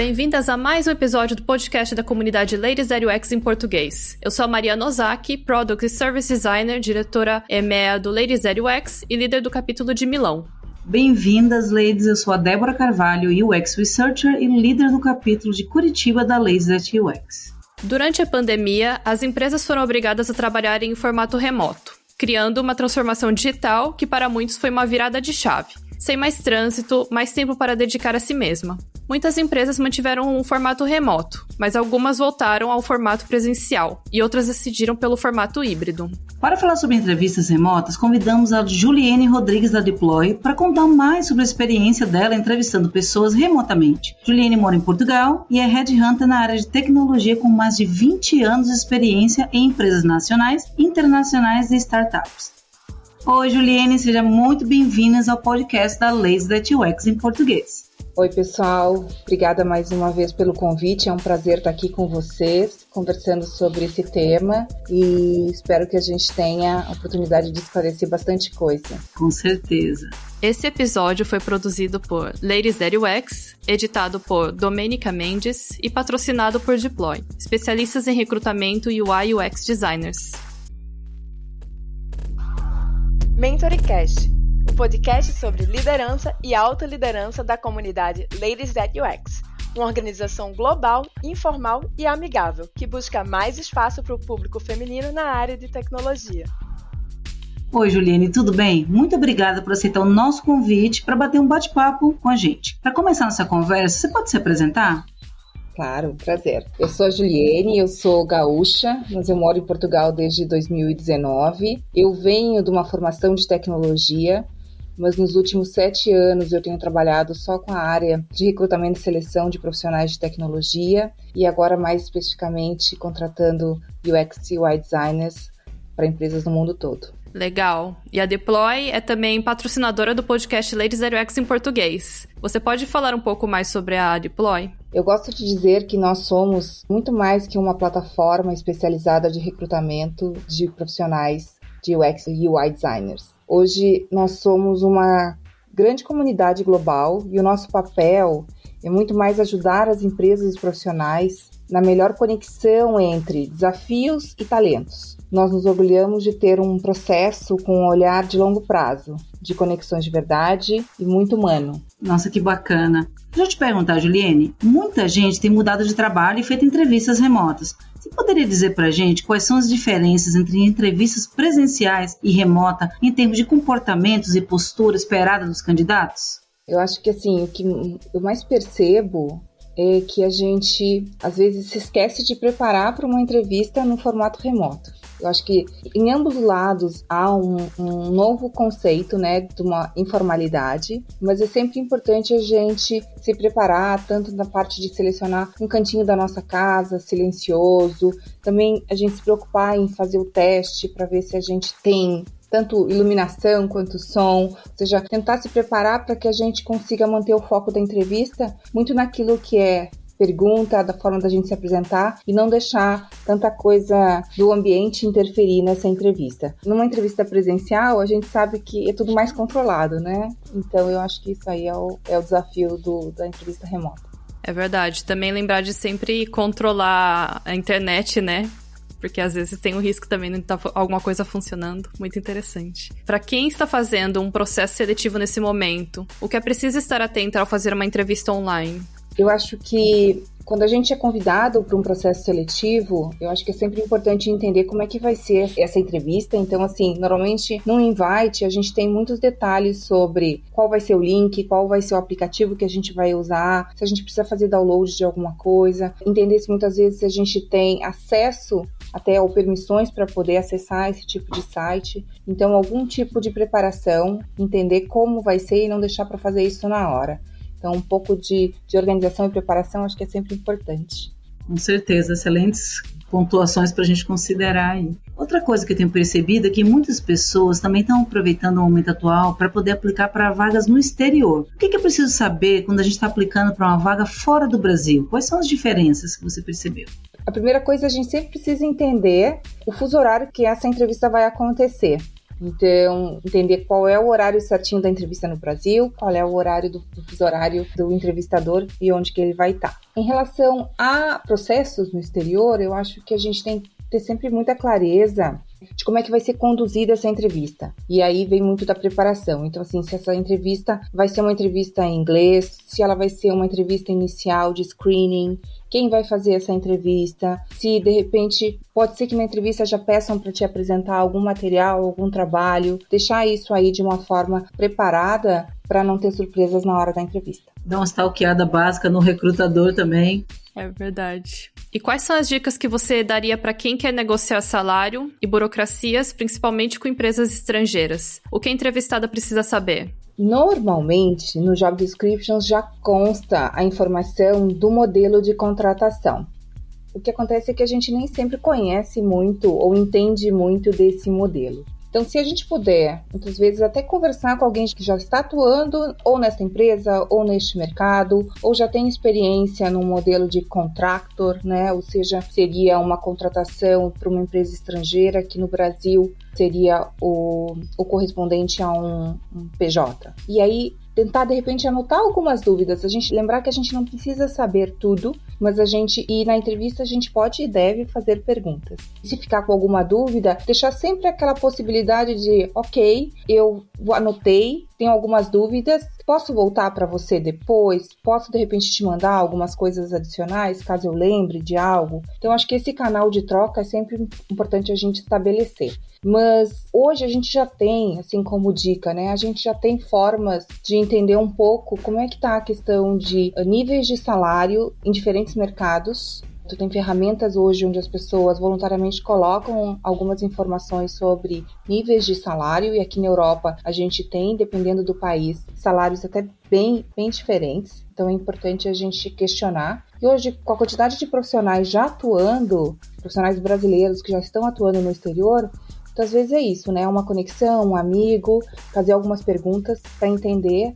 Bem-vindas a mais um episódio do podcast da comunidade Ladies That UX em português. Eu sou a Mariana Ozaki, Product e Service Designer, diretora EMEA do Ladies That UX e líder do capítulo de Milão. Bem-vindas, ladies. Eu sou a Débora Carvalho, UX Researcher e líder do capítulo de Curitiba da Ladies That UX. Durante a pandemia, as empresas foram obrigadas a trabalhar em formato remoto, criando uma transformação digital que para muitos foi uma virada de chave sem mais trânsito, mais tempo para dedicar a si mesma. Muitas empresas mantiveram um formato remoto, mas algumas voltaram ao formato presencial e outras decidiram pelo formato híbrido. Para falar sobre entrevistas remotas, convidamos a Juliane Rodrigues da Deploy para contar mais sobre a experiência dela entrevistando pessoas remotamente. Juliane mora em Portugal e é headhunter na área de tecnologia com mais de 20 anos de experiência em empresas nacionais, internacionais e startups. Oi, Juliane, seja muito bem-vindas ao podcast da Lazy That UX em português. Oi, pessoal. Obrigada mais uma vez pelo convite. É um prazer estar aqui com vocês, conversando sobre esse tema e espero que a gente tenha a oportunidade de esclarecer bastante coisa. Com certeza. Esse episódio foi produzido por Ladies That UX, editado por Domenica Mendes e patrocinado por Deploy, especialistas em recrutamento e UI UX designers. MentoryCast, o podcast sobre liderança e alta liderança da comunidade Ladies That UX, uma organização global, informal e amigável que busca mais espaço para o público feminino na área de tecnologia. Oi, Juliane, tudo bem? Muito obrigada por aceitar o nosso convite para bater um bate-papo com a gente. Para começar nossa conversa, você pode se apresentar? Claro, prazer. Eu sou a Juliene, eu sou gaúcha, mas eu moro em Portugal desde 2019. Eu venho de uma formação de tecnologia, mas nos últimos sete anos eu tenho trabalhado só com a área de recrutamento e seleção de profissionais de tecnologia e agora mais especificamente contratando UX e UI designers para empresas no mundo todo. Legal. E a Deploy é também patrocinadora do podcast Ladies Zero X em português. Você pode falar um pouco mais sobre a Deploy? Eu gosto de dizer que nós somos muito mais que uma plataforma especializada de recrutamento de profissionais de UX e UI designers. Hoje nós somos uma grande comunidade global e o nosso papel é muito mais ajudar as empresas e profissionais na melhor conexão entre desafios e talentos nós nos orgulhamos de ter um processo com um olhar de longo prazo, de conexões de verdade e muito humano. Nossa, que bacana. Deixa eu te perguntar, Juliane, muita gente tem mudado de trabalho e feito entrevistas remotas. Você poderia dizer para gente quais são as diferenças entre entrevistas presenciais e remota em termos de comportamentos e postura esperada dos candidatos? Eu acho que assim, o que eu mais percebo é que a gente às vezes se esquece de preparar para uma entrevista no formato remoto. Eu acho que em ambos lados há um, um, novo conceito, né, de uma informalidade, mas é sempre importante a gente se preparar, tanto na parte de selecionar um cantinho da nossa casa, silencioso, também a gente se preocupar em fazer o teste para ver se a gente tem tanto iluminação quanto som, ou seja, tentar se preparar para que a gente consiga manter o foco da entrevista muito naquilo que é pergunta, da forma da gente se apresentar e não deixar tanta coisa do ambiente interferir nessa entrevista. Numa entrevista presencial, a gente sabe que é tudo mais controlado, né? Então eu acho que isso aí é o, é o desafio do, da entrevista remota. É verdade. Também lembrar de sempre controlar a internet, né? Porque às vezes tem o risco também de estar tá alguma coisa funcionando. Muito interessante. Para quem está fazendo um processo seletivo nesse momento, o que é preciso estar atento ao fazer uma entrevista online? Eu acho que quando a gente é convidado para um processo seletivo, eu acho que é sempre importante entender como é que vai ser essa entrevista. Então, assim, normalmente no invite a gente tem muitos detalhes sobre qual vai ser o link, qual vai ser o aplicativo que a gente vai usar, se a gente precisa fazer download de alguma coisa, entender se muitas vezes a gente tem acesso até ou permissões para poder acessar esse tipo de site. Então, algum tipo de preparação, entender como vai ser e não deixar para fazer isso na hora. Então, um pouco de, de organização e preparação acho que é sempre importante. Com certeza, excelentes pontuações para a gente considerar aí. Outra coisa que eu tenho percebido é que muitas pessoas também estão aproveitando o momento atual para poder aplicar para vagas no exterior. O que, que é preciso saber quando a gente está aplicando para uma vaga fora do Brasil? Quais são as diferenças que você percebeu? A primeira coisa, a gente sempre precisa entender o fuso horário que essa entrevista vai acontecer. Então, entender qual é o horário certinho da entrevista no Brasil, qual é o horário do, do horário do entrevistador e onde que ele vai estar. Em relação a processos no exterior, eu acho que a gente tem que ter sempre muita clareza de como é que vai ser conduzida essa entrevista. E aí vem muito da preparação. Então, assim, se essa entrevista vai ser uma entrevista em inglês, se ela vai ser uma entrevista inicial de screening, quem vai fazer essa entrevista, se de repente pode ser que na entrevista já peçam para te apresentar algum material, algum trabalho, deixar isso aí de uma forma preparada para não ter surpresas na hora da entrevista. Dá uma stalkeada básica no recrutador também. É verdade. E quais são as dicas que você daria para quem quer negociar salário e burocracias, principalmente com empresas estrangeiras? O que a entrevistada precisa saber? Normalmente, no job description já consta a informação do modelo de contratação. O que acontece é que a gente nem sempre conhece muito ou entende muito desse modelo. Então, se a gente puder, muitas vezes, até conversar com alguém que já está atuando ou nessa empresa ou neste mercado, ou já tem experiência no modelo de contractor, né? Ou seja, seria uma contratação para uma empresa estrangeira que no Brasil seria o, o correspondente a um, um PJ. E aí tentar de repente anotar algumas dúvidas. A gente lembrar que a gente não precisa saber tudo, mas a gente e na entrevista a gente pode e deve fazer perguntas. Se ficar com alguma dúvida, deixar sempre aquela possibilidade de, ok, eu anotei, tenho algumas dúvidas, posso voltar para você depois? Posso de repente te mandar algumas coisas adicionais caso eu lembre de algo? Então acho que esse canal de troca é sempre importante a gente estabelecer. Mas hoje a gente já tem, assim como dica, né? A gente já tem formas de entender um pouco como é que está a questão de níveis de salário em diferentes mercados Tu tem ferramentas hoje onde as pessoas voluntariamente colocam algumas informações sobre níveis de salário e aqui na Europa a gente tem, dependendo do país, salários até bem, bem diferentes. Então é importante a gente questionar. E hoje, com a quantidade de profissionais já atuando, profissionais brasileiros que já estão atuando no exterior, às vezes é isso, né? Uma conexão, um amigo, fazer algumas perguntas para entender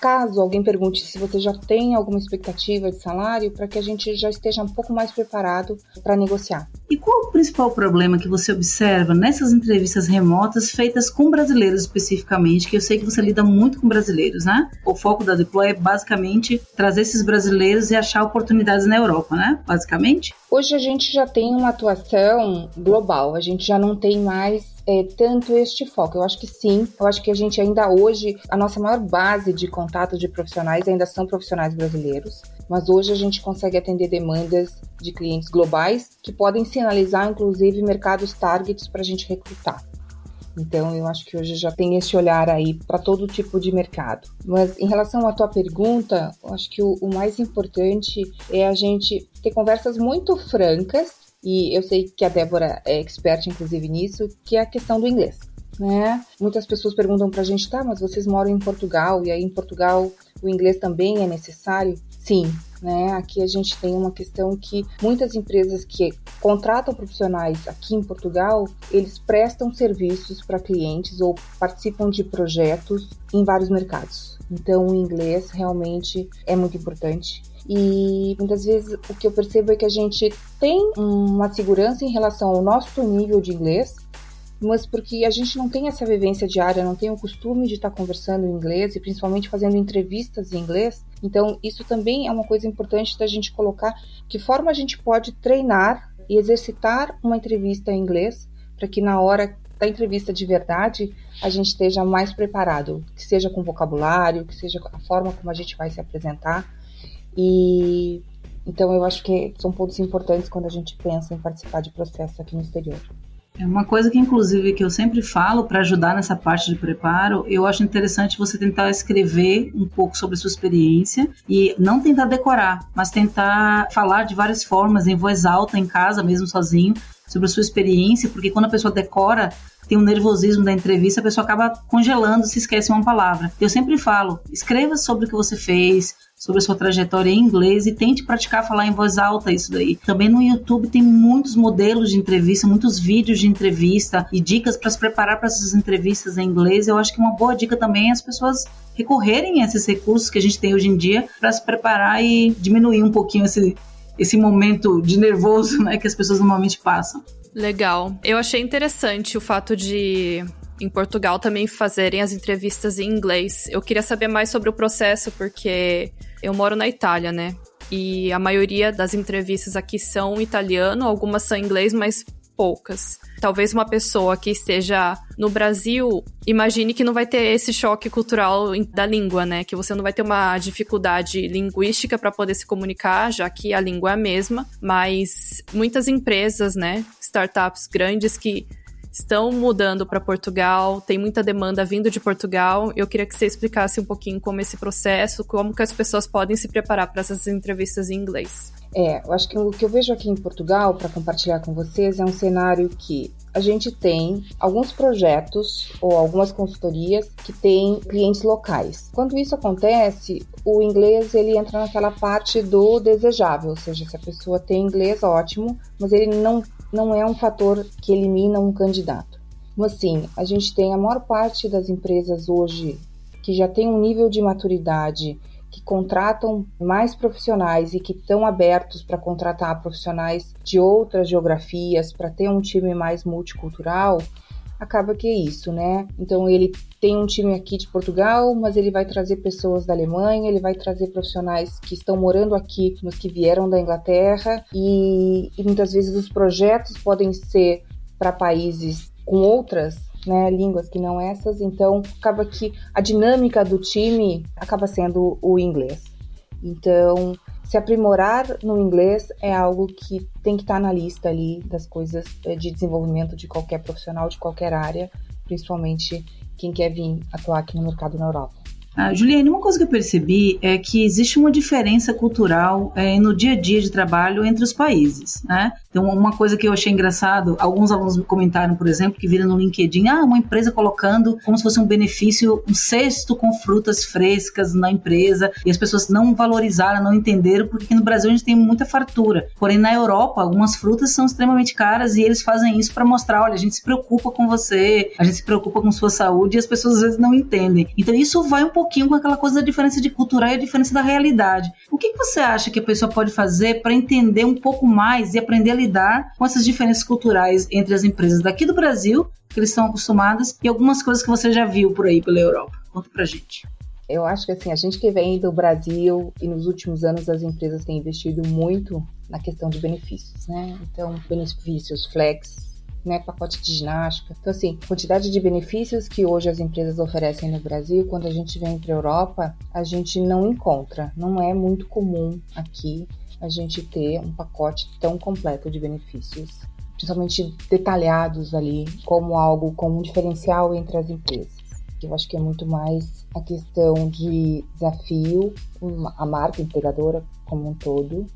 caso alguém pergunte se você já tem alguma expectativa de salário, para que a gente já esteja um pouco mais preparado para negociar. E qual o principal problema que você observa nessas entrevistas remotas feitas com brasileiros especificamente? Que eu sei que você lida muito com brasileiros, né? O foco da Deploy é basicamente trazer esses brasileiros e achar oportunidades na Europa, né? Basicamente. Hoje a gente já tem uma atuação global, a gente já não tem mais é, tanto este foco? Eu acho que sim. Eu acho que a gente ainda hoje, a nossa maior base de contato de profissionais ainda são profissionais brasileiros. Mas hoje a gente consegue atender demandas de clientes globais que podem sinalizar, inclusive, mercados targets para a gente recrutar. Então, eu acho que hoje já tem esse olhar aí para todo tipo de mercado. Mas em relação à tua pergunta, eu acho que o, o mais importante é a gente ter conversas muito francas e eu sei que a Débora é expert, inclusive, nisso, que é a questão do inglês. Né? Muitas pessoas perguntam pra gente, tá, mas vocês moram em Portugal, e aí em Portugal o inglês também é necessário? Sim, né? Aqui a gente tem uma questão que muitas empresas que contratam profissionais aqui em Portugal, eles prestam serviços para clientes ou participam de projetos em vários mercados. Então o inglês realmente é muito importante. E muitas vezes o que eu percebo é que a gente tem uma segurança em relação ao nosso nível de inglês, mas porque a gente não tem essa vivência diária, não tem o costume de estar conversando em inglês e principalmente fazendo entrevistas em inglês. Então, isso também é uma coisa importante da gente colocar que forma a gente pode treinar e exercitar uma entrevista em inglês para que na hora da entrevista de verdade a gente esteja mais preparado, que seja com vocabulário, que seja a forma como a gente vai se apresentar. E então eu acho que são pontos importantes quando a gente pensa em participar de processos aqui no exterior. É uma coisa que, inclusive, que eu sempre falo para ajudar nessa parte de preparo, eu acho interessante você tentar escrever um pouco sobre a sua experiência e não tentar decorar, mas tentar falar de várias formas, em voz alta, em casa, mesmo sozinho, sobre a sua experiência, porque quando a pessoa decora, tem um nervosismo da entrevista, a pessoa acaba congelando, se esquece uma palavra. Eu sempre falo, escreva sobre o que você fez, sobre a sua trajetória em inglês e tente praticar falar em voz alta isso daí. Também no YouTube tem muitos modelos de entrevista, muitos vídeos de entrevista e dicas para se preparar para essas entrevistas em inglês. Eu acho que uma boa dica também é as pessoas recorrerem a esses recursos que a gente tem hoje em dia para se preparar e diminuir um pouquinho esse, esse momento de nervoso né, que as pessoas normalmente passam. Legal. Eu achei interessante o fato de em Portugal também fazerem as entrevistas em inglês. Eu queria saber mais sobre o processo, porque eu moro na Itália, né? E a maioria das entrevistas aqui são italiano, algumas são inglês, mas poucas. Talvez uma pessoa que esteja no Brasil imagine que não vai ter esse choque cultural da língua, né? Que você não vai ter uma dificuldade linguística para poder se comunicar, já que a língua é a mesma. Mas muitas empresas, né? Startups grandes que estão mudando para Portugal, tem muita demanda vindo de Portugal. Eu queria que você explicasse um pouquinho como esse processo, como que as pessoas podem se preparar para essas entrevistas em inglês. É, eu acho que o que eu vejo aqui em Portugal para compartilhar com vocês é um cenário que a gente tem alguns projetos ou algumas consultorias que têm clientes locais. Quando isso acontece, o inglês ele entra naquela parte do desejável, ou seja, se a pessoa tem inglês, ótimo, mas ele não, não é um fator que elimina um candidato. Mas assim, a gente tem a maior parte das empresas hoje que já tem um nível de maturidade que contratam mais profissionais e que estão abertos para contratar profissionais de outras geografias, para ter um time mais multicultural, acaba que é isso, né? Então ele tem um time aqui de Portugal, mas ele vai trazer pessoas da Alemanha, ele vai trazer profissionais que estão morando aqui, mas que vieram da Inglaterra, e, e muitas vezes os projetos podem ser para países com outras né, línguas que não essas, então acaba que a dinâmica do time acaba sendo o inglês. Então, se aprimorar no inglês é algo que tem que estar na lista ali das coisas eh, de desenvolvimento de qualquer profissional de qualquer área, principalmente quem quer vir atuar aqui no mercado na Europa. Ah, Juliane, uma coisa que eu percebi é que existe uma diferença cultural é, no dia a dia de trabalho entre os países, né? Então, uma coisa que eu achei engraçado, alguns alunos me comentaram, por exemplo, que viram no LinkedIn, ah, uma empresa colocando como se fosse um benefício, um cesto com frutas frescas na empresa, e as pessoas não valorizaram, não entenderam, porque no Brasil a gente tem muita fartura. Porém, na Europa, algumas frutas são extremamente caras e eles fazem isso para mostrar, olha, a gente se preocupa com você, a gente se preocupa com sua saúde, e as pessoas às vezes não entendem. Então, isso vai um pouquinho com aquela coisa da diferença de cultura e a diferença da realidade. O que, que você acha que a pessoa pode fazer para entender um pouco mais e aprender a lidar com essas diferenças culturais entre as empresas daqui do Brasil, que eles estão acostumadas, e algumas coisas que você já viu por aí pela Europa? Conta pra gente. Eu acho que assim, a gente que vem do Brasil e nos últimos anos as empresas têm investido muito na questão de benefícios, né? Então, benefícios flex, né, pacote de ginástica. Então, assim, quantidade de benefícios que hoje as empresas oferecem no Brasil, quando a gente vem para a Europa, a gente não encontra. Não é muito comum aqui a gente ter um pacote tão completo de benefícios, principalmente detalhados ali, como algo, como um diferencial entre as empresas. Eu acho que é muito mais a questão de desafio, a marca empregadora como um todo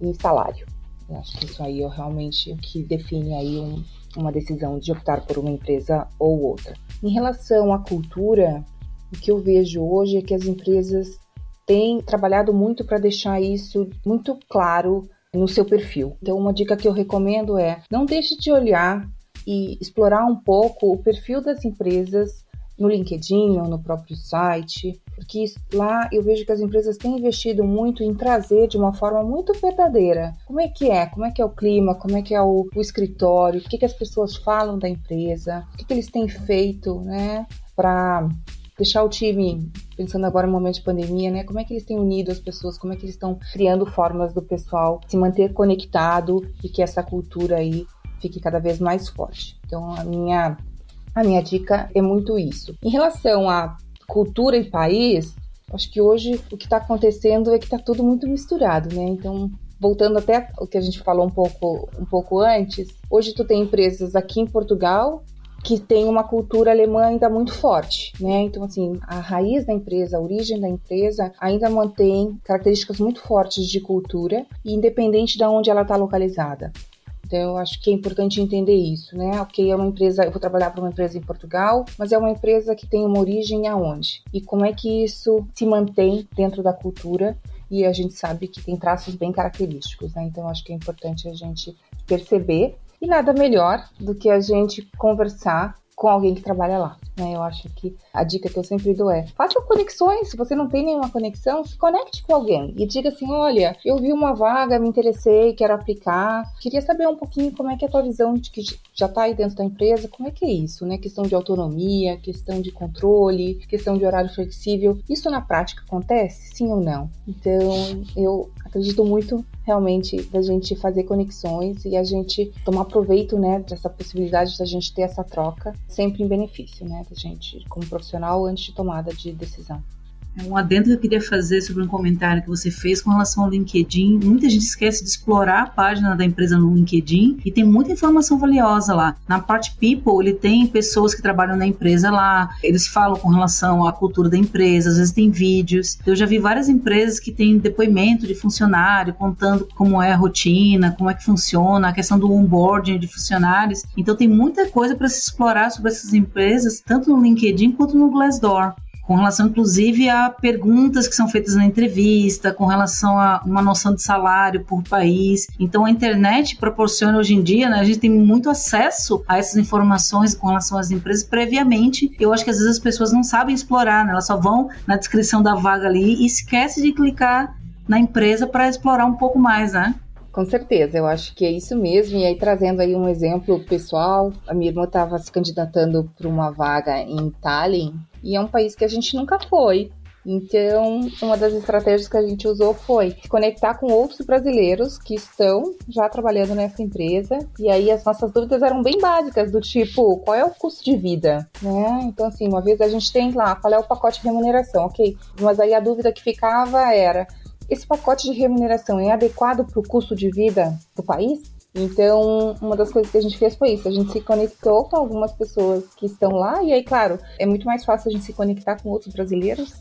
e salário. Eu acho que isso aí é realmente o que define aí um, uma decisão de optar por uma empresa ou outra. Em relação à cultura, o que eu vejo hoje é que as empresas têm trabalhado muito para deixar isso muito claro no seu perfil. Então, uma dica que eu recomendo é: não deixe de olhar e explorar um pouco o perfil das empresas no LinkedIn ou no próprio site, porque lá eu vejo que as empresas têm investido muito em trazer de uma forma muito verdadeira. Como é que é, como é que é o clima, como é que é o, o escritório, o que, que as pessoas falam da empresa, o que, que eles têm feito, né, para deixar o time, pensando agora no momento de pandemia, né? Como é que eles têm unido as pessoas? Como é que eles estão criando formas do pessoal se manter conectado e que essa cultura aí fique cada vez mais forte? Então, a minha a minha dica é muito isso. Em relação à cultura e país, acho que hoje o que está acontecendo é que está tudo muito misturado, né? Então, voltando até o que a gente falou um pouco, um pouco antes, hoje tu tem empresas aqui em Portugal que tem uma cultura alemã ainda muito forte, né? Então, assim, a raiz da empresa, a origem da empresa ainda mantém características muito fortes de cultura, independente de onde ela está localizada. Então, eu acho que é importante entender isso, né? Ok, é uma empresa, eu vou trabalhar para uma empresa em Portugal, mas é uma empresa que tem uma origem aonde? E como é que isso se mantém dentro da cultura? E a gente sabe que tem traços bem característicos, né? Então, acho que é importante a gente perceber. E nada melhor do que a gente conversar com alguém que trabalha lá. Né? Eu acho que a dica que eu sempre dou é: faça conexões. Se você não tem nenhuma conexão, se conecte com alguém e diga assim: olha, eu vi uma vaga, me interessei, quero aplicar. Queria saber um pouquinho como é que é a tua visão de que já está aí dentro da empresa, como é que é isso, né? Questão de autonomia, questão de controle, questão de horário flexível. Isso na prática acontece? Sim ou não? Então, eu acredito muito realmente da gente fazer conexões e a gente tomar proveito, né, dessa possibilidade da gente ter essa troca, sempre em benefício, né, da gente como profissional antes de tomada de decisão. Um adendo que eu queria fazer sobre um comentário que você fez com relação ao LinkedIn. Muita gente esquece de explorar a página da empresa no LinkedIn e tem muita informação valiosa lá. Na parte People, ele tem pessoas que trabalham na empresa lá, eles falam com relação à cultura da empresa, às vezes tem vídeos. Eu já vi várias empresas que têm depoimento de funcionário contando como é a rotina, como é que funciona, a questão do onboarding de funcionários. Então tem muita coisa para se explorar sobre essas empresas, tanto no LinkedIn quanto no Glassdoor com relação inclusive a perguntas que são feitas na entrevista, com relação a uma noção de salário por país. Então a internet proporciona hoje em dia, né, a gente tem muito acesso a essas informações com relação às empresas previamente. Eu acho que às vezes as pessoas não sabem explorar, né? elas só vão na descrição da vaga ali e esquece de clicar na empresa para explorar um pouco mais, né? Com certeza, eu acho que é isso mesmo. E aí, trazendo aí um exemplo pessoal, a minha irmã estava se candidatando para uma vaga em Tallinn, e é um país que a gente nunca foi. Então, uma das estratégias que a gente usou foi se conectar com outros brasileiros que estão já trabalhando nessa empresa. E aí as nossas dúvidas eram bem básicas, do tipo, qual é o custo de vida, né? Então, assim, uma vez a gente tem lá, qual é o pacote de remuneração, ok? Mas aí a dúvida que ficava era, esse pacote de remuneração é adequado para o custo de vida do país? Então, uma das coisas que a gente fez foi isso. A gente se conectou com algumas pessoas que estão lá, e aí, claro, é muito mais fácil a gente se conectar com outros brasileiros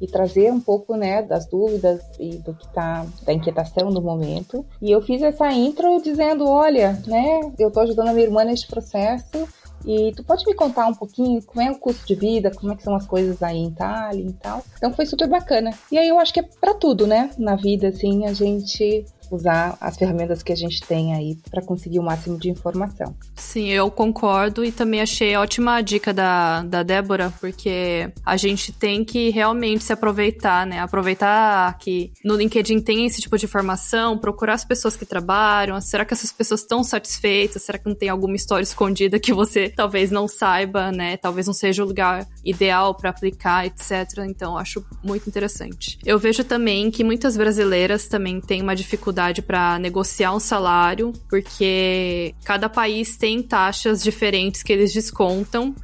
e trazer um pouco, né, das dúvidas e do que tá, da inquietação do momento. E eu fiz essa intro dizendo, olha, né, eu tô ajudando a minha irmã neste processo, e tu pode me contar um pouquinho como é o custo de vida, como é que são as coisas aí em Itália e tal. Então foi super bacana. E aí eu acho que é para tudo, né? Na vida, assim, a gente usar as ferramentas que a gente tem aí para conseguir o máximo de informação. Sim, eu concordo e também achei ótima a dica da, da Débora, porque a gente tem que realmente se aproveitar, né? Aproveitar que no LinkedIn tem esse tipo de informação, procurar as pessoas que trabalham, será que essas pessoas estão satisfeitas? Será que não tem alguma história escondida que você talvez não saiba, né? Talvez não seja o lugar ideal para aplicar, etc. Então, acho muito interessante. Eu vejo também que muitas brasileiras também têm uma dificuldade para negociar um salário, porque cada país tem taxas diferentes que eles descontam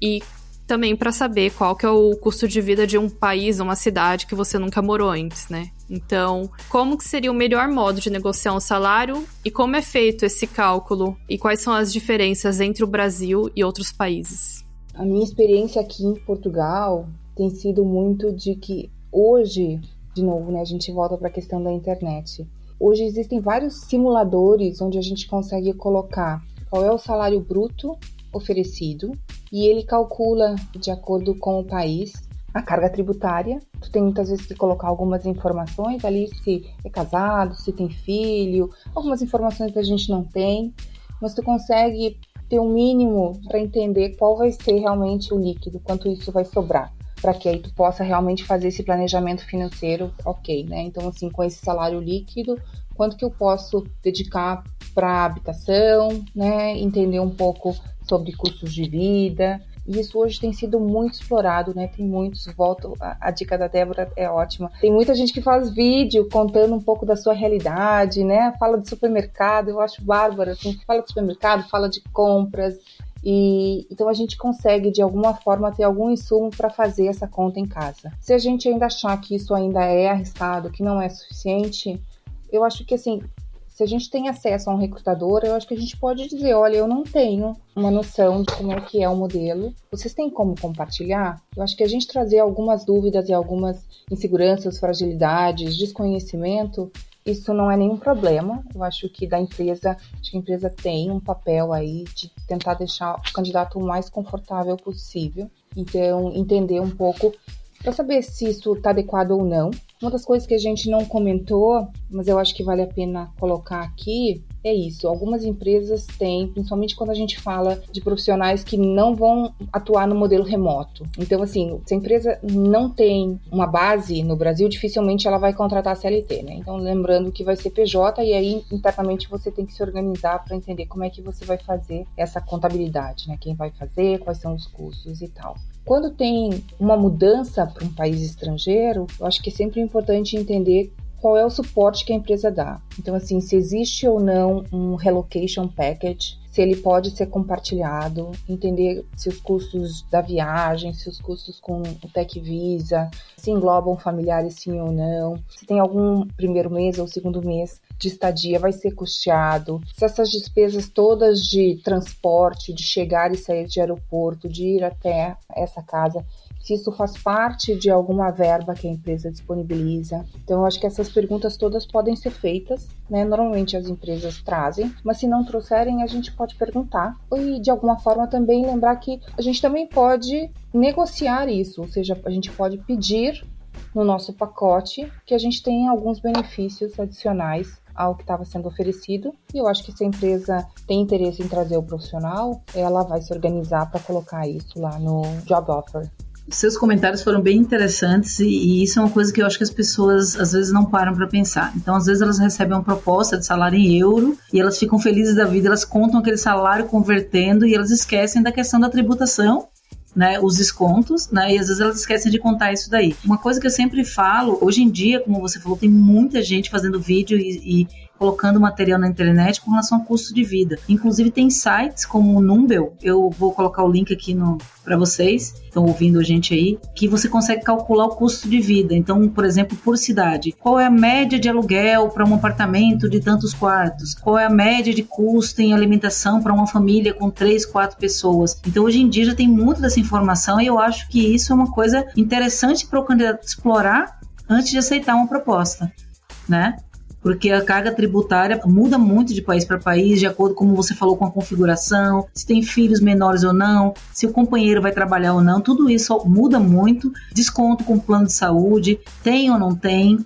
e também para saber qual que é o custo de vida de um país, uma cidade que você nunca morou antes, né? Então, como que seria o melhor modo de negociar um salário e como é feito esse cálculo e quais são as diferenças entre o Brasil e outros países? A minha experiência aqui em Portugal tem sido muito de que hoje, de novo, né, a gente volta para a questão da internet. Hoje existem vários simuladores onde a gente consegue colocar qual é o salário bruto oferecido e ele calcula de acordo com o país a carga tributária. Tu tem muitas vezes que colocar algumas informações ali se é casado, se tem filho, algumas informações que a gente não tem, mas tu consegue ter um mínimo para entender qual vai ser realmente o líquido, quanto isso vai sobrar para que aí tu possa realmente fazer esse planejamento financeiro, ok, né? Então, assim, com esse salário líquido, quanto que eu posso dedicar para habitação, né? Entender um pouco sobre custos de vida. E isso hoje tem sido muito explorado, né? Tem muitos, volto, a, a, dica da Débora é ótima. Tem muita gente que faz vídeo contando um pouco da sua realidade, né? Fala de supermercado, eu acho bárbaro, assim, fala de supermercado, fala de compras, e então a gente consegue de alguma forma ter algum insumo para fazer essa conta em casa. Se a gente ainda achar que isso ainda é arriscado, que não é suficiente, eu acho que assim, se a gente tem acesso a um recrutador, eu acho que a gente pode dizer, olha, eu não tenho uma noção de como é que é o modelo. Vocês têm como compartilhar? Eu acho que a gente trazer algumas dúvidas e algumas inseguranças, fragilidades, desconhecimento, isso não é nenhum problema. Eu acho que da empresa, acho que a empresa tem um papel aí de tentar deixar o candidato o mais confortável possível. Então, entender um pouco para saber se isso está adequado ou não. Uma das coisas que a gente não comentou, mas eu acho que vale a pena colocar aqui, é isso. Algumas empresas têm, principalmente quando a gente fala de profissionais que não vão atuar no modelo remoto. Então, assim, se a empresa não tem uma base no Brasil, dificilmente ela vai contratar CLT, né? Então, lembrando que vai ser PJ e aí internamente você tem que se organizar para entender como é que você vai fazer essa contabilidade, né? Quem vai fazer, quais são os custos e tal. Quando tem uma mudança para um país estrangeiro, eu acho que é sempre importante entender qual é o suporte que a empresa dá. Então, assim, se existe ou não um relocation package, se ele pode ser compartilhado, entender se os custos da viagem, se os custos com o Tech Visa, se englobam familiares sim ou não, se tem algum primeiro mês ou segundo mês de estadia vai ser custeado, se essas despesas todas de transporte, de chegar e sair de aeroporto, de ir até essa casa, se isso faz parte de alguma verba que a empresa disponibiliza. Então, eu acho que essas perguntas todas podem ser feitas, né? Normalmente as empresas trazem, mas se não trouxerem, a gente pode perguntar. E de alguma forma também lembrar que a gente também pode negociar isso, ou seja, a gente pode pedir no nosso pacote que a gente tenha alguns benefícios adicionais ao que estava sendo oferecido. E eu acho que se a empresa tem interesse em trazer o profissional, ela vai se organizar para colocar isso lá no job offer. Seus comentários foram bem interessantes e, e, isso é uma coisa que eu acho que as pessoas às vezes não param para pensar. Então, às vezes elas recebem uma proposta de salário em euro e elas ficam felizes da vida, elas contam aquele salário convertendo e elas esquecem da questão da tributação né, os descontos, né, e às vezes elas esquecem de contar isso daí. Uma coisa que eu sempre falo, hoje em dia, como você falou, tem muita gente fazendo vídeo e, e colocando material na internet com relação ao custo de vida. Inclusive tem sites como o Numbel, eu vou colocar o link aqui para vocês, estão ouvindo a gente aí, que você consegue calcular o custo de vida. Então, por exemplo, por cidade, qual é a média de aluguel para um apartamento de tantos quartos? Qual é a média de custo em alimentação para uma família com três, quatro pessoas? Então, hoje em dia já tem muito dessa informação e eu acho que isso é uma coisa interessante para o candidato explorar antes de aceitar uma proposta, né? Porque a carga tributária muda muito de país para país, de acordo com como você falou com a configuração, se tem filhos menores ou não, se o companheiro vai trabalhar ou não, tudo isso muda muito. Desconto com plano de saúde, tem ou não tem.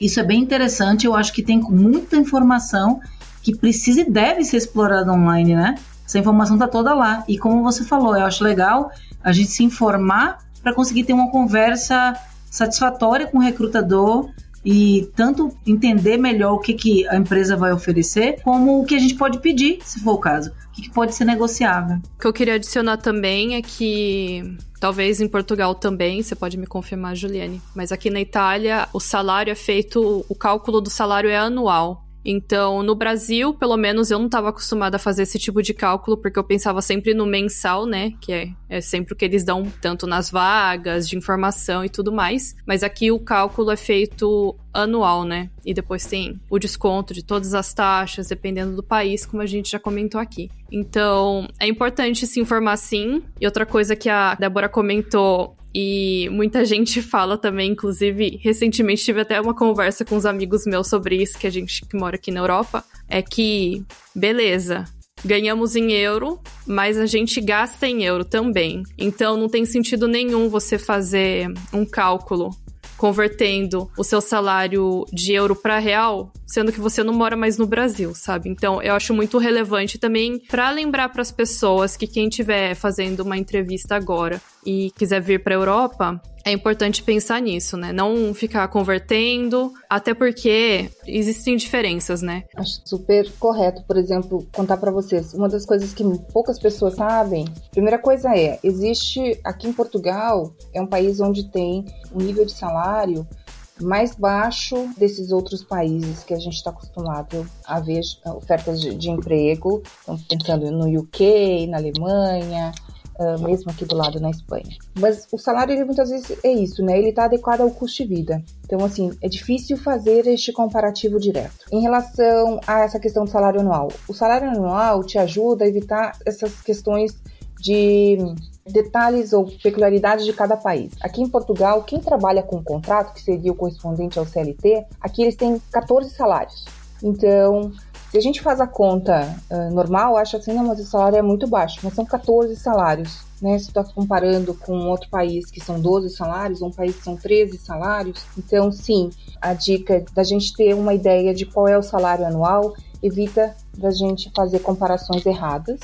Isso é bem interessante, eu acho que tem muita informação que precisa e deve ser explorada online, né? Essa informação está toda lá. E como você falou, eu acho legal a gente se informar para conseguir ter uma conversa satisfatória com o recrutador e tanto entender melhor o que, que a empresa vai oferecer, como o que a gente pode pedir, se for o caso. O que, que pode ser negociável. O que eu queria adicionar também é que Talvez em Portugal também, você pode me confirmar, Juliane. Mas aqui na Itália, o salário é feito, o cálculo do salário é anual. Então, no Brasil, pelo menos eu não estava acostumada a fazer esse tipo de cálculo, porque eu pensava sempre no mensal, né? Que é, é sempre o que eles dão, tanto nas vagas de informação e tudo mais. Mas aqui o cálculo é feito anual, né? E depois tem o desconto de todas as taxas, dependendo do país, como a gente já comentou aqui. Então, é importante se informar sim. E outra coisa que a Débora comentou e muita gente fala também, inclusive, recentemente tive até uma conversa com uns amigos meus sobre isso, que a gente que mora aqui na Europa, é que, beleza, ganhamos em euro, mas a gente gasta em euro também. Então não tem sentido nenhum você fazer um cálculo convertendo o seu salário de euro para real, sendo que você não mora mais no Brasil, sabe? Então, eu acho muito relevante também para lembrar para as pessoas que quem estiver fazendo uma entrevista agora e quiser vir para a Europa, é importante pensar nisso, né? Não ficar convertendo, até porque existem diferenças, né? Acho super correto, por exemplo, contar para vocês. Uma das coisas que poucas pessoas sabem, primeira coisa é, existe aqui em Portugal, é um país onde tem um nível de salário mais baixo desses outros países que a gente está acostumado a ver ofertas de, de emprego, então, pensando no UK, na Alemanha, uh, mesmo aqui do lado na Espanha. Mas o salário, ele, muitas vezes, é isso, né? Ele está adequado ao custo de vida. Então, assim, é difícil fazer este comparativo direto. Em relação a essa questão do salário anual, o salário anual te ajuda a evitar essas questões de detalhes ou peculiaridades de cada país. Aqui em Portugal, quem trabalha com contrato, que seria o correspondente ao CLT, aqui eles têm 14 salários. Então, se a gente faz a conta uh, normal, acha assim, não, mas o salário é muito baixo, mas são 14 salários. Né? Se está comparando com outro país que são 12 salários, um país que são 13 salários. Então, sim, a dica da gente ter uma ideia de qual é o salário anual evita da gente fazer comparações erradas.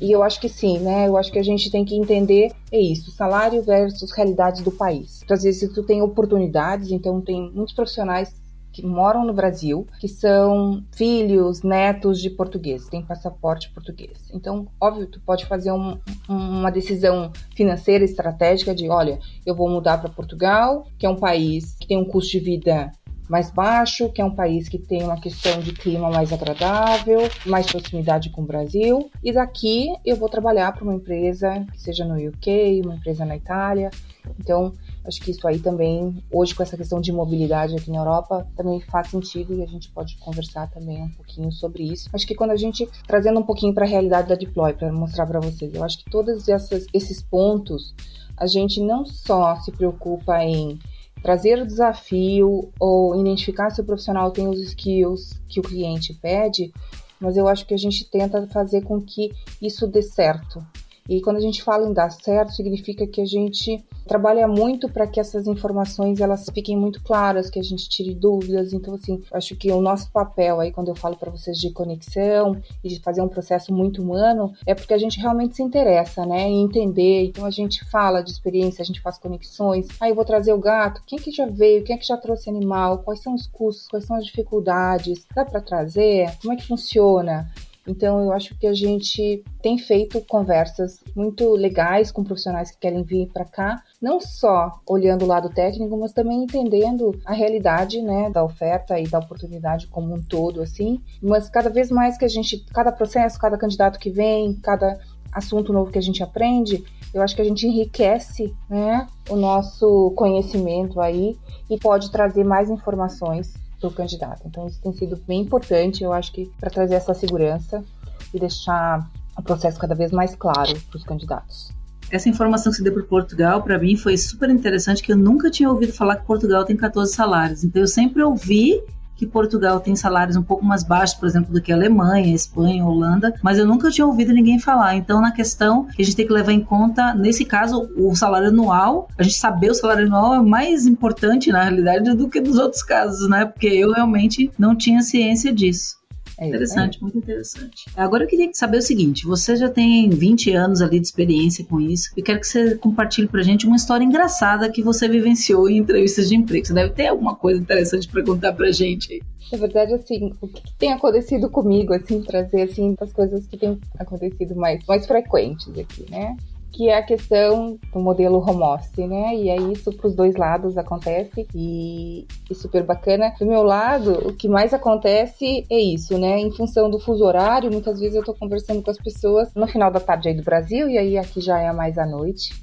E eu acho que sim, né? Eu acho que a gente tem que entender é isso, salário versus realidades do país. Então, às vezes tu tem oportunidades, então tem muitos profissionais que moram no Brasil, que são filhos, netos de português, têm passaporte português. Então, óbvio, tu pode fazer um, uma decisão financeira estratégica de, olha, eu vou mudar para Portugal, que é um país que tem um custo de vida mais baixo, que é um país que tem uma questão de clima mais agradável, mais proximidade com o Brasil. E daqui eu vou trabalhar para uma empresa que seja no UK, uma empresa na Itália. Então, Acho que isso aí também, hoje com essa questão de mobilidade aqui na Europa, também faz sentido e a gente pode conversar também um pouquinho sobre isso. Acho que quando a gente, trazendo um pouquinho para a realidade da Deploy, para mostrar para vocês, eu acho que todos essas, esses pontos, a gente não só se preocupa em trazer o desafio ou identificar se o profissional tem os skills que o cliente pede, mas eu acho que a gente tenta fazer com que isso dê certo. E quando a gente fala em dar certo, significa que a gente trabalha muito para que essas informações elas fiquem muito claras, que a gente tire dúvidas. Então, assim, acho que o nosso papel aí, quando eu falo para vocês de conexão e de fazer um processo muito humano, é porque a gente realmente se interessa, né, em entender. Então, a gente fala de experiência, a gente faz conexões. Aí, ah, eu vou trazer o gato. Quem que já veio? Quem é que já trouxe animal? Quais são os custos? Quais são as dificuldades? Dá para trazer? Como é que funciona? Então, eu acho que a gente tem feito conversas muito legais com profissionais que querem vir para cá, não só olhando o lado técnico, mas também entendendo a realidade, né, da oferta e da oportunidade como um todo, assim. Mas cada vez mais que a gente, cada processo, cada candidato que vem, cada assunto novo que a gente aprende, eu acho que a gente enriquece, né, o nosso conhecimento aí e pode trazer mais informações para o candidato. Então, isso tem sido bem importante, eu acho que, para trazer essa segurança e deixar o processo cada vez mais claro para os candidatos. Essa informação que você deu para Portugal, para mim, foi super interessante, que eu nunca tinha ouvido falar que Portugal tem 14 salários. Então, eu sempre ouvi que Portugal tem salários um pouco mais baixos, por exemplo, do que a Alemanha, Espanha, Holanda, mas eu nunca tinha ouvido ninguém falar. Então, na questão que a gente tem que levar em conta, nesse caso, o salário anual, a gente saber o salário anual é mais importante, na realidade, do que nos outros casos, né? Porque eu realmente não tinha ciência disso. É interessante, é. muito interessante. Agora eu queria saber o seguinte: você já tem 20 anos ali de experiência com isso. Eu quero que você compartilhe pra gente uma história engraçada que você vivenciou em entrevistas de emprego. Você deve ter alguma coisa interessante para contar pra gente aí. Na verdade, assim, o que tem acontecido comigo, assim, trazer, assim, as coisas que têm acontecido mais, mais frequentes aqui, né? Que é a questão do modelo home office, né? E aí isso para os dois lados acontece e, e, super bacana. Do meu lado, o que mais acontece é isso, né? Em função do fuso horário, muitas vezes eu estou conversando com as pessoas no final da tarde aí do Brasil e aí aqui já é mais à noite.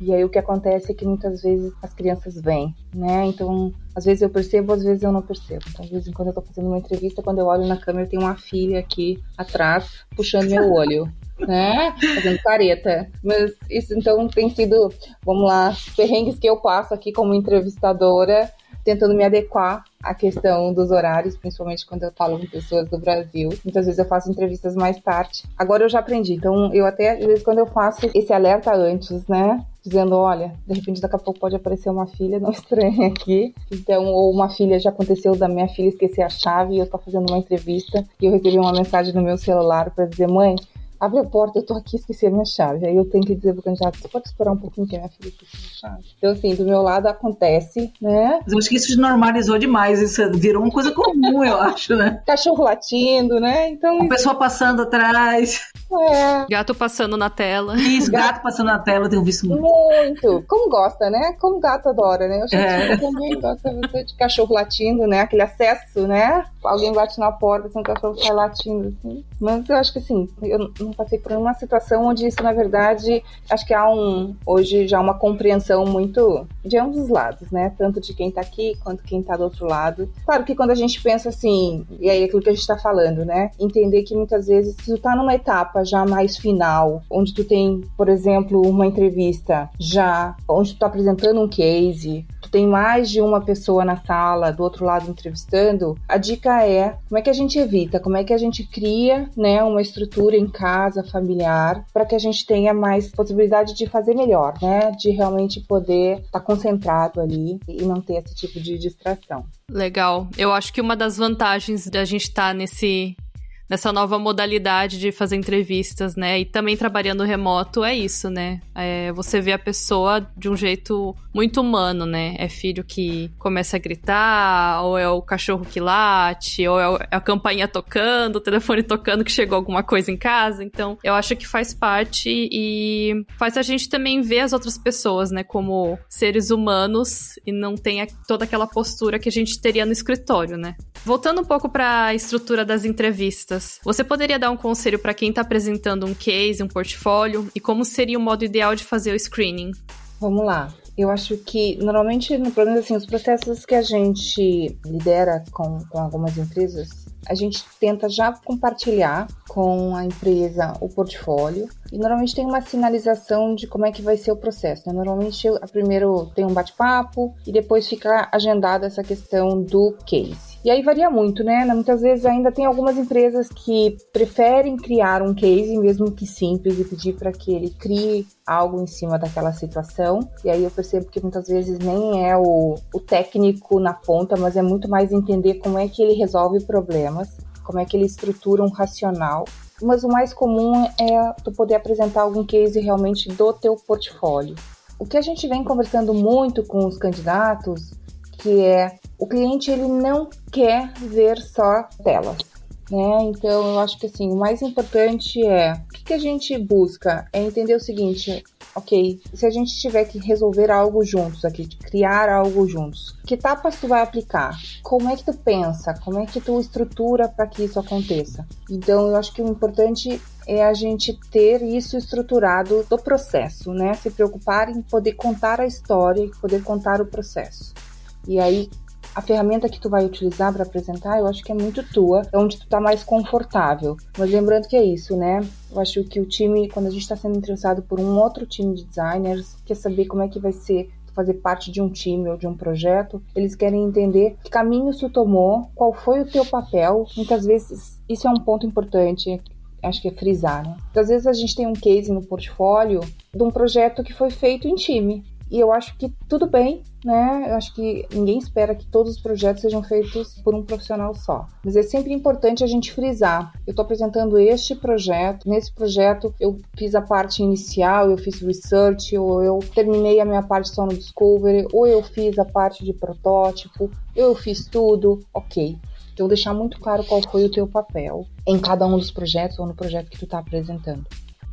E aí o que acontece é que muitas vezes as crianças vêm, né? Então, às vezes eu percebo, às vezes eu não percebo. Então, de vez em quando eu tô fazendo uma entrevista, quando eu olho na câmera, tem uma filha aqui atrás puxando meu olho né? Fazendo careta. Mas isso então tem sido, vamos lá, perrengues que eu passo aqui como entrevistadora, tentando me adequar à questão dos horários, principalmente quando eu falo com pessoas do Brasil. Muitas vezes eu faço entrevistas mais tarde. Agora eu já aprendi, então eu até, às vezes, quando eu faço esse alerta antes, né? Dizendo, olha, de repente daqui a pouco pode aparecer uma filha, não estranha aqui. Então, ou uma filha, já aconteceu da minha filha esquecer a chave e eu tô fazendo uma entrevista e eu recebi uma mensagem no meu celular para dizer, mãe, abre a porta, eu tô aqui, esqueci a minha chave. Aí eu tenho que dizer pro candidato, você pode esperar um pouquinho que a minha filha esqueci a chave. Então, assim, do meu lado acontece, né? Mas eu acho que isso normalizou demais, isso virou uma coisa comum, eu acho, né? Cachorro latindo, né? Então... Uma pessoa passando atrás. É. Gato passando na tela. Isso, gato passando na tela, eu tenho visto muito. Muito. Como gosta, né? Como gato adora, né? Eu acho é. que também gosta de cachorro latindo, né? Aquele acesso, né? Alguém bate na porta, assim, o cachorro sai latindo, assim. Mas eu acho que, assim, eu não passei por uma situação onde isso, na verdade, acho que há um, hoje já uma compreensão muito de ambos os lados, né? Tanto de quem tá aqui quanto quem tá do outro lado. Claro que quando a gente pensa assim, e aí é aquilo que a gente tá falando, né? Entender que muitas vezes, se tu tá numa etapa já mais final, onde tu tem, por exemplo, uma entrevista já, onde tu tá apresentando um case, tu tem mais de uma pessoa na sala, do outro lado entrevistando, a dica é como é que a gente evita, como é que a gente cria, né, uma estrutura em casa, familiar, para que a gente tenha mais possibilidade de fazer melhor, né, de realmente poder estar tá concentrado ali e não ter esse tipo de distração. Legal. Eu acho que uma das vantagens da gente estar tá nesse nessa nova modalidade de fazer entrevistas, né? E também trabalhando remoto é isso, né? É, você vê a pessoa de um jeito muito humano, né? É filho que começa a gritar, ou é o cachorro que late, ou é, é a campainha tocando, o telefone tocando que chegou alguma coisa em casa. Então, eu acho que faz parte e faz a gente também ver as outras pessoas, né? Como seres humanos e não tem toda aquela postura que a gente teria no escritório, né? Voltando um pouco para a estrutura das entrevistas, você poderia dar um conselho para quem está apresentando um case, um portfólio e como seria o modo ideal de fazer o screening? Vamos lá. Eu acho que normalmente, no problema assim, os processos que a gente lidera com, com algumas empresas, a gente tenta já compartilhar com a empresa o portfólio e normalmente tem uma sinalização de como é que vai ser o processo. Né? Normalmente, primeiro tem um bate-papo e depois fica agendada essa questão do case. E aí varia muito, né? Muitas vezes ainda tem algumas empresas que preferem criar um case, mesmo que simples, e pedir para que ele crie algo em cima daquela situação. E aí eu percebo que muitas vezes nem é o, o técnico na ponta, mas é muito mais entender como é que ele resolve problemas, como é que ele estrutura um racional mas o mais comum é tu poder apresentar algum case realmente do teu portfólio. O que a gente vem conversando muito com os candidatos, que é o cliente ele não quer ver só telas. Né? Então eu acho que assim, o mais importante é o que, que a gente busca é entender o seguinte, ok, se a gente tiver que resolver algo juntos aqui, criar algo juntos, que etapas tu vai aplicar? Como é que tu pensa? Como é que tu estrutura para que isso aconteça? Então eu acho que o importante é a gente ter isso estruturado do processo, né? Se preocupar em poder contar a história e poder contar o processo. E aí a ferramenta que tu vai utilizar para apresentar, eu acho que é muito tua, é onde tu tá mais confortável. Mas lembrando que é isso, né? Eu acho que o time, quando a gente está sendo interessado por um outro time de designers, quer saber como é que vai ser fazer parte de um time ou de um projeto, eles querem entender que caminhos tu tomou, qual foi o teu papel. Muitas vezes isso é um ponto importante acho que é frisar, né? Às vezes a gente tem um case no portfólio de um projeto que foi feito em time. E eu acho que tudo bem, né? Eu acho que ninguém espera que todos os projetos sejam feitos por um profissional só. Mas é sempre importante a gente frisar. Eu estou apresentando este projeto. Nesse projeto eu fiz a parte inicial, eu fiz research, ou eu terminei a minha parte só no discovery, ou eu fiz a parte de protótipo, eu fiz tudo. Ok. Então deixar muito claro qual foi o teu papel em cada um dos projetos ou no projeto que tu está apresentando.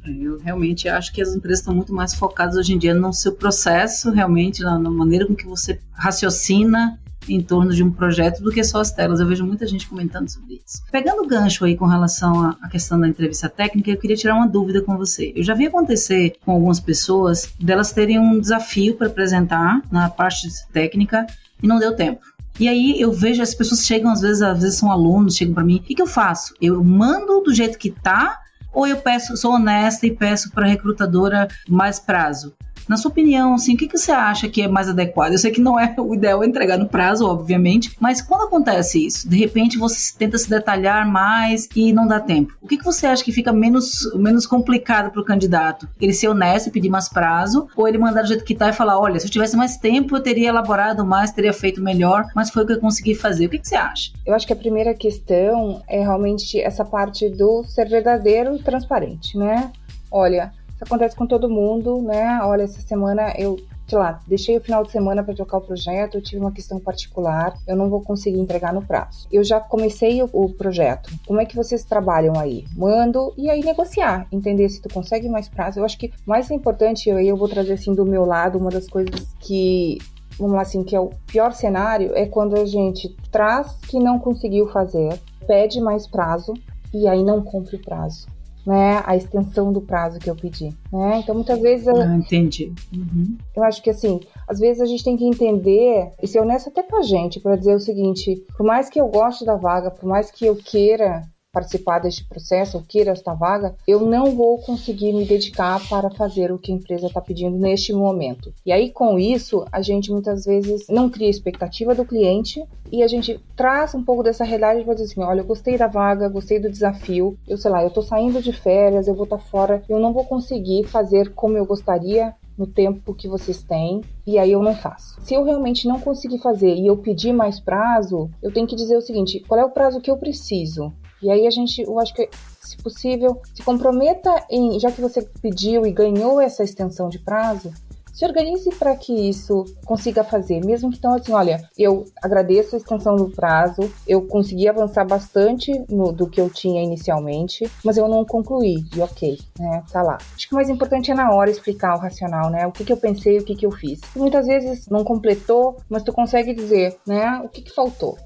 Eu realmente acho que as empresas estão muito mais focadas hoje em dia no seu processo, realmente, na, na maneira com que você raciocina em torno de um projeto do que só as telas. Eu vejo muita gente comentando sobre isso. Pegando o gancho aí com relação à questão da entrevista técnica, eu queria tirar uma dúvida com você. Eu já vi acontecer com algumas pessoas delas terem um desafio para apresentar na parte técnica e não deu tempo. E aí eu vejo as pessoas chegam às vezes, às vezes são alunos, chegam para mim, o que, que eu faço? Eu mando do jeito que tá ou eu peço, sou honesta e peço para a recrutadora mais prazo? Na sua opinião, assim, o que, que você acha que é mais adequado? Eu sei que não é o ideal entregar no prazo, obviamente, mas quando acontece isso, de repente você tenta se detalhar mais e não dá tempo. O que, que você acha que fica menos, menos complicado para o candidato? Ele ser honesto e pedir mais prazo, ou ele mandar do jeito que está e falar: olha, se eu tivesse mais tempo, eu teria elaborado mais, teria feito melhor, mas foi o que eu consegui fazer. O que, que você acha? Eu acho que a primeira questão é realmente essa parte do ser verdadeiro e transparente, né? Olha, isso acontece com todo mundo, né? Olha, essa semana eu sei lá, deixei o final de semana para tocar o projeto, eu tive uma questão particular, eu não vou conseguir entregar no prazo. Eu já comecei o, o, projeto. Como é que vocês trabalham aí? Mando e aí negociar, entender se tu consegue mais prazo. Eu acho que mais importante, aí eu vou trazer assim do meu lado, uma das coisas que vamos lá assim, que é o pior cenário é quando a gente traz que não conseguiu fazer, pede mais prazo e aí não cumpre o prazo né, a extensão do prazo que eu pedi, né? Então muitas vezes eu, ah, entendi. Uhum. Eu acho que assim, às vezes a gente tem que entender e ser honesto até com a gente para dizer o seguinte: por mais que eu goste da vaga, por mais que eu queira participar deste processo ou queira esta vaga, eu não vou conseguir me dedicar para fazer o que a empresa está pedindo neste momento. E aí, com isso, a gente muitas vezes não cria expectativa do cliente e a gente traz um pouco dessa realidade para dizer assim: olha, eu gostei da vaga, gostei do desafio, eu sei lá, eu estou saindo de férias, eu vou estar tá fora, eu não vou conseguir fazer como eu gostaria no tempo que vocês têm e aí eu não faço. Se eu realmente não conseguir fazer e eu pedir mais prazo, eu tenho que dizer o seguinte: qual é o prazo que eu preciso? E aí a gente, eu acho que se possível, se comprometa em, já que você pediu e ganhou essa extensão de prazo, se organize para que isso consiga fazer, mesmo que então assim, olha, eu agradeço a extensão do prazo, eu consegui avançar bastante no, do que eu tinha inicialmente, mas eu não concluí, e ok, né, tá lá. Acho que o mais importante é na hora explicar o racional, né, o que que eu pensei, o que que eu fiz. E muitas vezes não completou, mas tu consegue dizer, né, o que que faltou.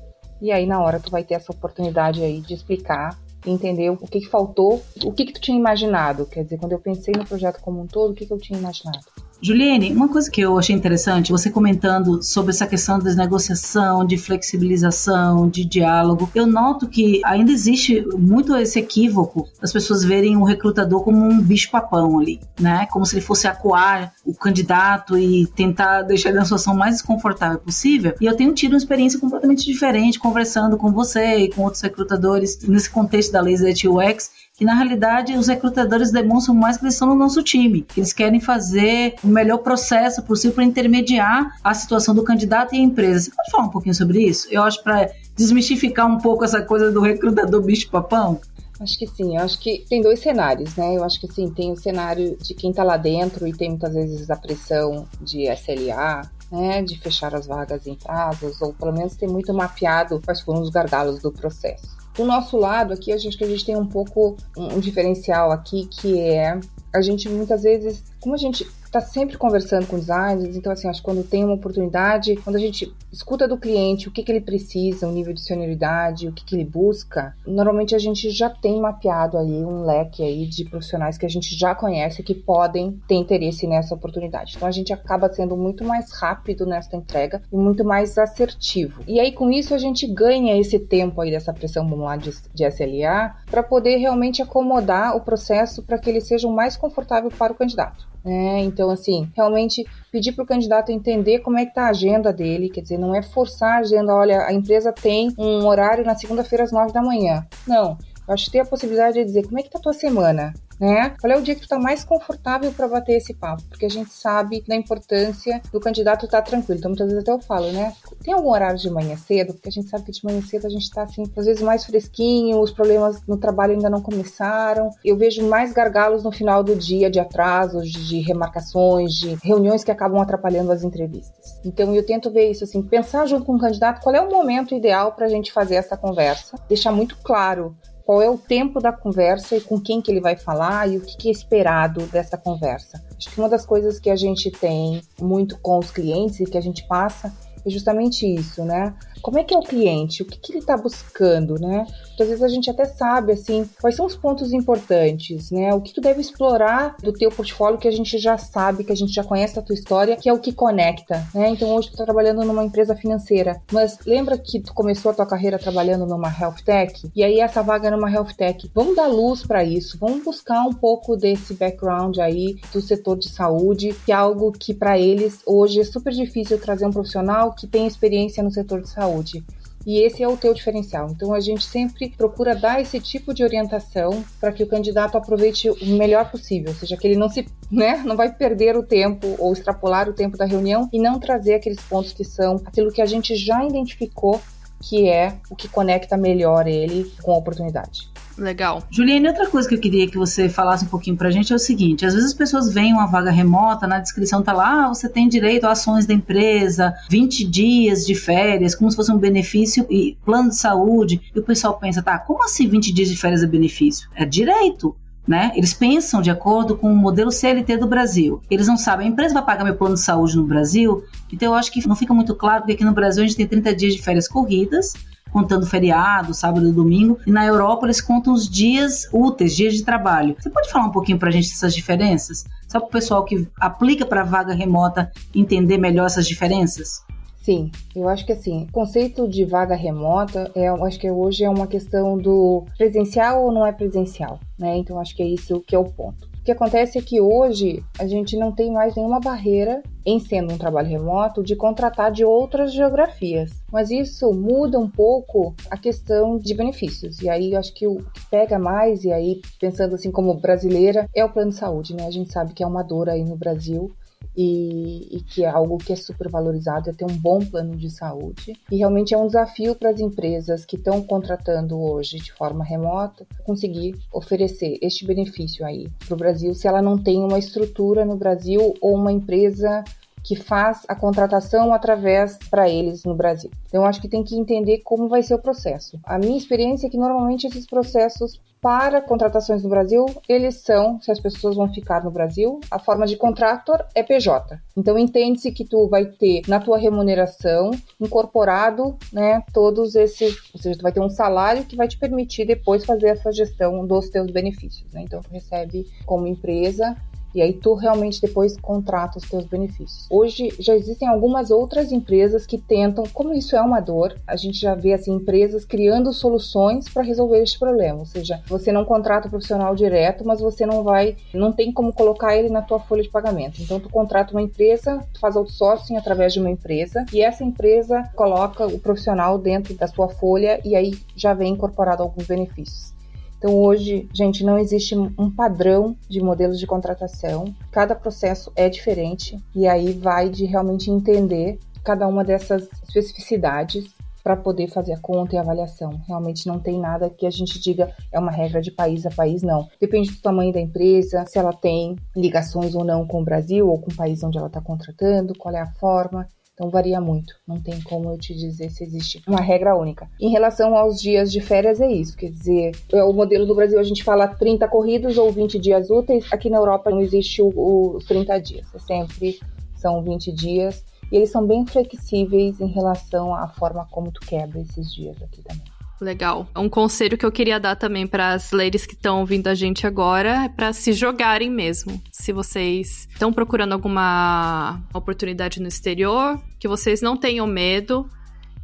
E aí na hora tu vai ter essa oportunidade aí de explicar entender o que, que faltou, o que, que tu tinha imaginado. Quer dizer, quando eu pensei no projeto como um todo, o que, que eu tinha imaginado. Juliane, uma coisa que eu achei interessante, você comentando sobre essa questão da negociação, de flexibilização, de diálogo, eu noto que ainda existe muito esse equívoco das pessoas verem o recrutador como um bicho-papão ali, né? Como se ele fosse acuar o candidato e tentar deixar ele na situação mais desconfortável possível. E eu tenho tido uma experiência completamente diferente conversando com você e com outros recrutadores nesse contexto da Laser UX, que na realidade os recrutadores demonstram mais que eles estão no nosso time, eles querem fazer o melhor processo possível para intermediar a situação do candidato e a empresa. Você pode falar um pouquinho sobre isso? Eu acho para desmistificar um pouco essa coisa do recrutador bicho-papão. Acho que sim, eu acho que tem dois cenários, né? Eu acho que sim, tem o cenário de quem tá lá dentro e tem muitas vezes a pressão de SLA, né, de fechar as vagas em prazos, ou pelo menos ter muito mapeado quais foram os gargalos do processo. Do nosso lado aqui, a gente, a gente tem um pouco um, um diferencial aqui que é a gente muitas vezes, como a gente está sempre conversando com designers, então assim, acho que quando tem uma oportunidade, quando a gente escuta do cliente o que, que ele precisa, o nível de senioridade, o que, que ele busca, normalmente a gente já tem mapeado aí um leque aí de profissionais que a gente já conhece que podem ter interesse nessa oportunidade. Então a gente acaba sendo muito mais rápido nessa entrega e muito mais assertivo. E aí com isso a gente ganha esse tempo aí dessa pressão, vamos lá, de, de SLA, para poder realmente acomodar o processo para que ele seja o mais confortável para o candidato. É, então, assim, realmente pedir para o candidato entender como é que está a agenda dele, quer dizer, não é forçar a agenda, olha, a empresa tem um horário na segunda-feira às nove da manhã. Não, eu acho que tem a possibilidade de dizer como é que tá a tua semana, né? Qual é o dia que tu tá mais confortável para bater esse papo? Porque a gente sabe da importância do candidato estar tá tranquilo. Então, muitas vezes até eu falo, né? Tem algum horário de manhã cedo? Porque a gente sabe que de manhã cedo a gente tá, assim, às vezes mais fresquinho, os problemas no trabalho ainda não começaram. Eu vejo mais gargalos no final do dia de atrasos, de remarcações, de reuniões que acabam atrapalhando as entrevistas. Então, eu tento ver isso, assim, pensar junto com o candidato qual é o momento ideal para a gente fazer essa conversa, deixar muito claro qual é o tempo da conversa e com quem que ele vai falar e o que, que é esperado dessa conversa. Acho que uma das coisas que a gente tem muito com os clientes e que a gente passa é justamente isso, né? Como é que é o cliente? O que, que ele está buscando, né? Às vezes a gente até sabe, assim, quais são os pontos importantes, né? O que tu deve explorar do teu portfólio que a gente já sabe, que a gente já conhece a tua história, que é o que conecta, né? Então hoje tu tá trabalhando numa empresa financeira, mas lembra que tu começou a tua carreira trabalhando numa health tech? E aí essa vaga numa health tech. Vamos dar luz para isso, vamos buscar um pouco desse background aí do setor de saúde, que é algo que para eles hoje é super difícil trazer um profissional que tem experiência no setor de saúde. E esse é o teu diferencial. Então a gente sempre procura dar esse tipo de orientação para que o candidato aproveite o melhor possível, ou seja, que ele não se, né, não vai perder o tempo ou extrapolar o tempo da reunião e não trazer aqueles pontos que são aquilo que a gente já identificou que é o que conecta melhor ele com a oportunidade. Legal. Juliane, outra coisa que eu queria que você falasse um pouquinho pra gente é o seguinte: às vezes as pessoas veem uma vaga remota, na descrição tá lá, ah, você tem direito a ações da empresa, 20 dias de férias, como se fosse um benefício e plano de saúde. E o pessoal pensa, tá, como assim 20 dias de férias é benefício? É direito. Né? Eles pensam de acordo com o modelo CLT do Brasil. Eles não sabem, a empresa vai pagar meu plano de saúde no Brasil? Então eu acho que não fica muito claro, porque aqui no Brasil a gente tem 30 dias de férias corridas, contando feriado, sábado e domingo, e na Europa eles contam os dias úteis, dias de trabalho. Você pode falar um pouquinho para a gente dessas diferenças? Só para o pessoal que aplica para vaga remota entender melhor essas diferenças? Sim, eu acho que assim, o conceito de vaga remota, é, acho que hoje é uma questão do presencial ou não é presencial, né? Então acho que é isso que é o ponto. O que acontece é que hoje a gente não tem mais nenhuma barreira, em sendo um trabalho remoto, de contratar de outras geografias. Mas isso muda um pouco a questão de benefícios. E aí eu acho que o que pega mais, e aí pensando assim como brasileira, é o plano de saúde, né? A gente sabe que é uma dor aí no Brasil e, e, que é algo que é super valorizado, é ter um bom plano de saúde. E realmente é um desafio para as empresas que estão contratando hoje de forma remota conseguir oferecer este benefício aí para o Brasil, se ela não tem uma estrutura no Brasil ou uma empresa que faz a contratação através para eles no Brasil. Então, acho que tem que entender como vai ser o processo. A minha experiência é que normalmente esses processos para contratações no Brasil, eles são, se as pessoas vão ficar no Brasil, a forma de contrator é PJ. Então entende-se que tu vai ter na tua remuneração incorporado, né, todos esses, ou seja, tu vai ter um salário que vai te permitir depois fazer essa gestão dos teus benefícios, né? Então tu recebe como empresa e aí tu realmente depois contrata os teus benefícios. Hoje já existem algumas outras empresas que tentam, como isso é uma dor, a gente já vê assim empresas criando soluções para resolver este problema. Ou seja, você não contrata o profissional direto, mas você não vai, não tem como colocar ele na tua folha de pagamento. Então tu contrata uma empresa, tu faz outsourcing através de uma empresa e essa empresa coloca o profissional dentro da sua folha e aí já vem incorporado alguns benefícios. Então, hoje, gente, não existe um padrão de modelos de contratação. Cada processo é diferente e aí vai de realmente entender cada uma dessas especificidades para poder fazer a conta e a avaliação. Realmente não tem nada que a gente diga é uma regra de país a país, não. Depende do tamanho da empresa, se ela tem ligações ou não com o Brasil ou com o país onde ela está contratando, qual é a forma. Então varia muito, não tem como eu te dizer se existe uma regra única. Em relação aos dias de férias, é isso, quer dizer, é o modelo do Brasil a gente fala 30 corridos ou 20 dias úteis, aqui na Europa não existe os 30 dias, é sempre são 20 dias. E eles são bem flexíveis em relação à forma como tu quebra esses dias aqui também. Legal. Um conselho que eu queria dar também para as ladies que estão ouvindo a gente agora é para se jogarem mesmo. Se vocês estão procurando alguma oportunidade no exterior, que vocês não tenham medo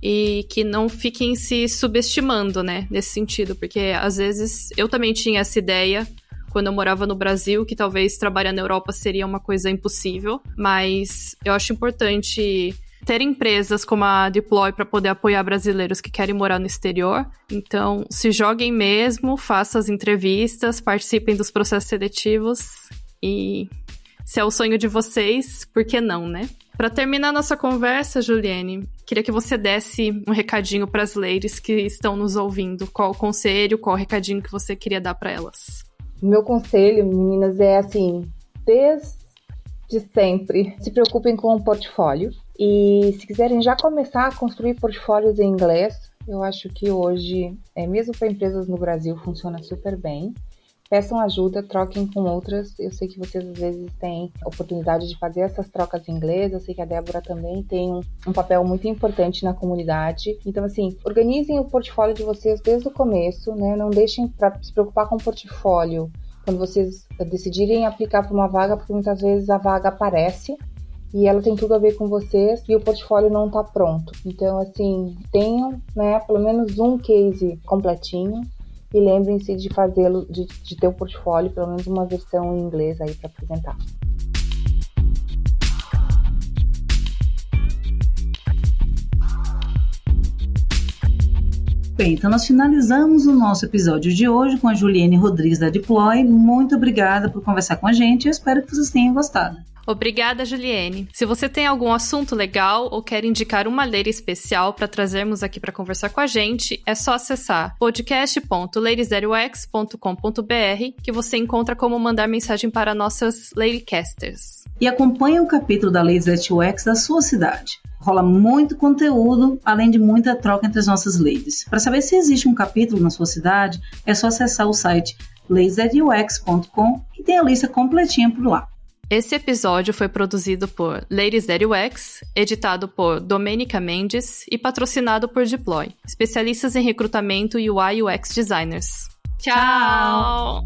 e que não fiquem se subestimando, né, nesse sentido, porque às vezes eu também tinha essa ideia quando eu morava no Brasil, que talvez trabalhar na Europa seria uma coisa impossível, mas eu acho importante ter empresas como a Deploy para poder apoiar brasileiros que querem morar no exterior. Então, se joguem mesmo, façam as entrevistas, participem dos processos seletivos e se é o sonho de vocês, por que não, né? Para terminar nossa conversa, Juliane, queria que você desse um recadinho para as ladies que estão nos ouvindo. Qual o conselho, qual o recadinho que você queria dar para elas? Meu conselho, meninas, é assim: desde sempre, se preocupem com o portfólio. E se quiserem já começar a construir portfólios em inglês, eu acho que hoje, é, mesmo para empresas no Brasil, funciona super bem. Peçam ajuda, troquem com outras. Eu sei que vocês às vezes têm oportunidade de fazer essas trocas em inglês. Eu sei que a Débora também tem um, um papel muito importante na comunidade. Então, assim, organizem o portfólio de vocês desde o começo, né? Não deixem para se preocupar com o portfólio quando vocês decidirem aplicar para uma vaga, porque muitas vezes a vaga aparece e ela tem tudo a ver com vocês e o portfólio não está pronto. Então, assim, tenham, né, pelo menos um case completinho e lembrem-se de fazê-lo, de, de ter o portfólio, pelo menos uma versão em inglês aí para apresentar. Bem, então nós finalizamos o nosso episódio de hoje com a Juliane Rodrigues da Deploy. Muito obrigada por conversar com a gente. Eu espero que vocês tenham gostado. Obrigada, Juliane. Se você tem algum assunto legal ou quer indicar uma leira especial para trazermos aqui para conversar com a gente, é só acessar podcast.ladiesderox.com.br que você encontra como mandar mensagem para nossas Ladycasters. E acompanhe o capítulo da Ladies at UX da sua cidade rola muito conteúdo, além de muita troca entre as nossas ladies. Para saber se existe um capítulo na sua cidade, é só acessar o site ladiesatux.com que tem a lista completinha por lá. Esse episódio foi produzido por Ladies That UX, editado por Domenica Mendes e patrocinado por Deploy, especialistas em recrutamento UI UX designers. Tchau!